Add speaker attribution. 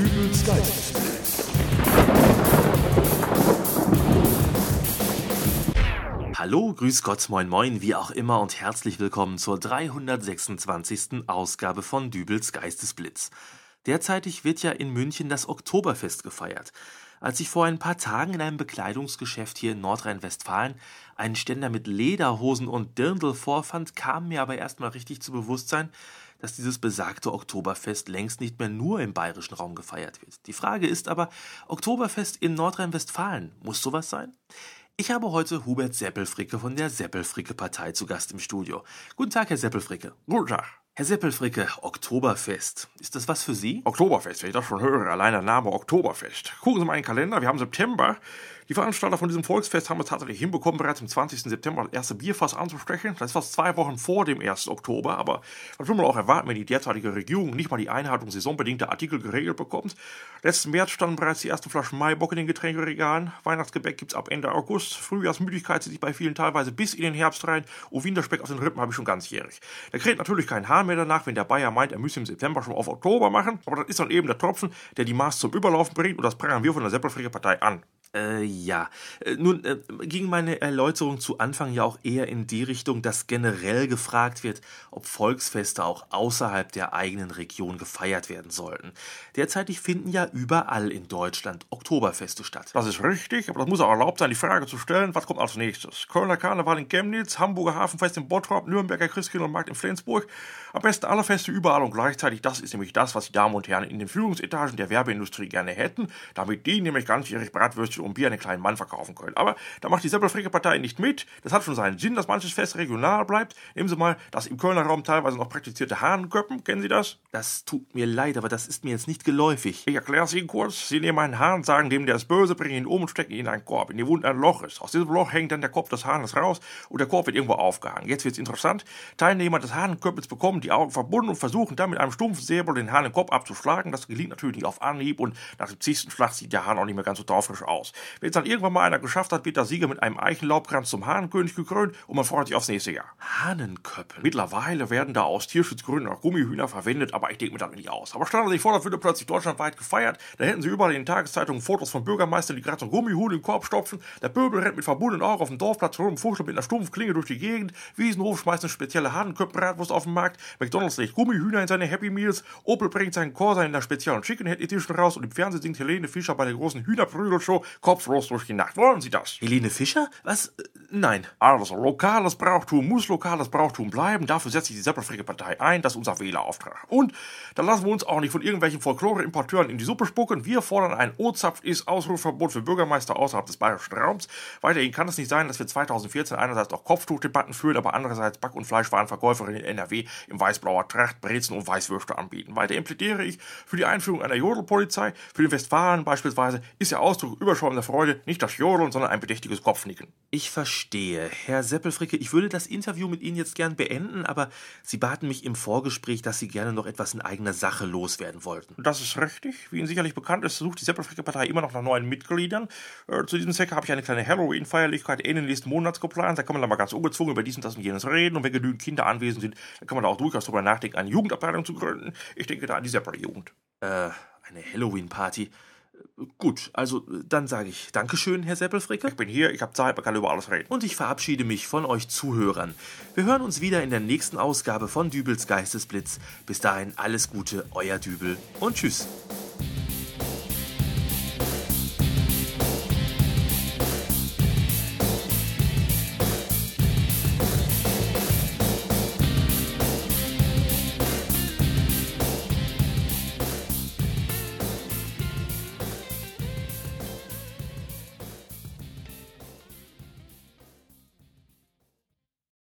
Speaker 1: Dübels Geistesblitz.
Speaker 2: Hallo, grüß Gott, moin moin, wie auch immer und herzlich willkommen zur 326. Ausgabe von Dübels Geistesblitz. Derzeitig wird ja in München das Oktoberfest gefeiert. Als ich vor ein paar Tagen in einem Bekleidungsgeschäft hier in Nordrhein-Westfalen einen Ständer mit Lederhosen und Dirndl vorfand, kam mir aber erstmal richtig zu Bewusstsein, dass dieses besagte Oktoberfest längst nicht mehr nur im bayerischen Raum gefeiert wird. Die Frage ist aber, Oktoberfest in Nordrhein-Westfalen, muss sowas sein? Ich habe heute Hubert Seppelfricke von der Seppelfricke-Partei zu Gast im Studio. Guten Tag, Herr Seppelfricke.
Speaker 3: Guten Tag.
Speaker 2: Herr Seppelfricke, Oktoberfest. Ist das was für Sie?
Speaker 3: Oktoberfest, wenn ich das schon höre, allein der Name Oktoberfest. Gucken Sie mal in den Kalender, wir haben September. Die Veranstalter von diesem Volksfest haben es tatsächlich hinbekommen, bereits am 20. September das erste Bierfass anzustechen. Das ist fast zwei Wochen vor dem 1. Oktober, aber was will man auch erwarten, wenn die derzeitige Regierung nicht mal die Einhaltung saisonbedingter Artikel geregelt bekommt? Letzten März standen bereits die ersten Flaschen Maibock in den Getränkeregalen. Weihnachtsgebäck gibt's ab Ende August. Frühjahrsmüdigkeit zieht sich bei vielen teilweise bis in den Herbst rein. Und Winterspeck auf den Rippen habe ich schon ganzjährig. Da kräht natürlich kein Hahn mehr danach, wenn der Bayer meint, er müsse im September schon auf Oktober machen. Aber das ist dann eben der Tropfen, der die Maß zum Überlaufen bringt. Und das prangern wir von der Seppelfricke Partei an.
Speaker 2: Äh, ja. Äh, nun äh, ging meine Erläuterung zu Anfang ja auch eher in die Richtung, dass generell gefragt wird, ob Volksfeste auch außerhalb der eigenen Region gefeiert werden sollten. Derzeitig finden ja überall in Deutschland Oktoberfeste statt.
Speaker 3: Das ist richtig, aber das muss auch erlaubt sein, die Frage zu stellen, was kommt als nächstes? Kölner Karneval in Chemnitz, Hamburger Hafenfest in Bottrop, Nürnberger Christkindlmarkt in Flensburg. Am besten alle Feste überall und gleichzeitig. Das ist nämlich das, was die Damen und Herren in den Führungsetagen der Werbeindustrie gerne hätten, damit die nämlich ganzjährig Bratwürstchen und Bier an den kleinen Mann verkaufen können. Aber da macht die Seppelfricke-Partei nicht mit. Das hat schon seinen Sinn, dass manches Fest regional bleibt. Nehmen Sie mal das im Kölner Raum teilweise noch praktizierte Hahnköppen. Kennen Sie das?
Speaker 2: Das tut mir leid, aber das ist mir jetzt nicht geläufig.
Speaker 3: Ich erkläre es Ihnen kurz. Sie nehmen einen Hahn, sagen dem, der ist böse, bringen ihn um und stecken ihn in einen Korb, in die Wunde ein Loch ist. Aus diesem Loch hängt dann der Kopf des Hahnes raus und der Korb wird irgendwo aufgehangen. Jetzt wird's interessant. Teilnehmer des Hahnköppels bekommen die Augen verbunden und versuchen dann mit einem stumpfen Säbel den Hahn Kopf abzuschlagen. Das gelingt natürlich nicht auf Anhieb und nach dem zigsten Schlag sieht der Hahn auch nicht mehr ganz so taufrisch aus. Wenn es dann irgendwann mal einer geschafft hat, wird der Sieger mit einem Eichenlaubkranz zum Hahnenkönig gekrönt und man freut sich aufs nächste Jahr.
Speaker 2: Hahnenköppel.
Speaker 3: Mittlerweile werden da aus Tierschutzgründen auch Gummihühner verwendet, aber ich denke mir das nicht aus. Aber stellen Sie sich vor, das würde plötzlich deutschlandweit gefeiert, da hätten Sie überall in den Tageszeitungen Fotos von Bürgermeistern, die gerade so Gummihuhn im Korb stopfen, der Pöbel rennt mit verbundenen Augen auf dem Dorfplatz rum, fuchtelt mit einer stumpfen Klinge durch die Gegend, Wiesenhof schmeißt eine spezielle Hahnenköppenbratwurst auf den Markt, McDonalds legt Gummihühner in seine Happy Meals, Opel bringt seinen Corsa in der speziellen Chicken Head Edition raus und im Fernsehen singt Helene Fischer bei der großen Hühnerprügelshow Kopflos durch die Nacht. Wollen Sie das?
Speaker 2: Helene Fischer? Was? Nein.
Speaker 3: Also, lokales Brauchtum muss lokales Brauchtum bleiben. Dafür setzt sich die Seppelfricke Partei ein. Das ist unser Wählerauftrag. Und da lassen wir uns auch nicht von irgendwelchen Folklore-Importeuren in die Suppe spucken. Wir fordern ein O-Zapf-Ist-Ausrufverbot für Bürgermeister außerhalb des bayerischen Raums. Weiterhin kann es nicht sein, dass wir 2014 einerseits auch Kopftuchdebatten führen, aber andererseits Back- und Fleischwarenverkäuferinnen in NRW im weißblauer Tracht Brezen und Weißwürste anbieten. Weiter plädiere ich für die Einführung einer Jodelpolizei. Für den Westfalen beispielsweise ist der Ausdruck überschäumender Freude nicht das Jodeln, sondern ein bedächtiges Kopfnicken.
Speaker 2: Ich verstehe. Herr Seppelfricke, ich würde das Interview mit Ihnen jetzt gern beenden, aber Sie baten mich im Vorgespräch, dass Sie gerne noch etwas in eigener Sache loswerden wollten.
Speaker 3: Das ist richtig. Wie Ihnen sicherlich bekannt ist, sucht die Seppelfricke-Partei immer noch nach neuen Mitgliedern. Äh, zu diesem Zweck habe ich eine kleine Halloween-Feierlichkeit Ende nächsten Monats geplant. Da kann man dann mal ganz ungezwungen über dies und das und jenes reden. Und wenn genügend Kinder anwesend sind, dann kann man da auch durchaus darüber nachdenken, eine Jugendabteilung zu gründen. Ich denke da an die Seppel-Jugend.
Speaker 2: Äh, eine Halloween-Party. Gut, also dann sage ich Dankeschön, Herr Seppelfricke.
Speaker 3: Ich bin hier, ich habe Zeit, man kann über alles reden.
Speaker 2: Und ich verabschiede mich von euch Zuhörern. Wir hören uns wieder in der nächsten Ausgabe von Dübels Geistesblitz. Bis dahin alles Gute, euer Dübel und tschüss.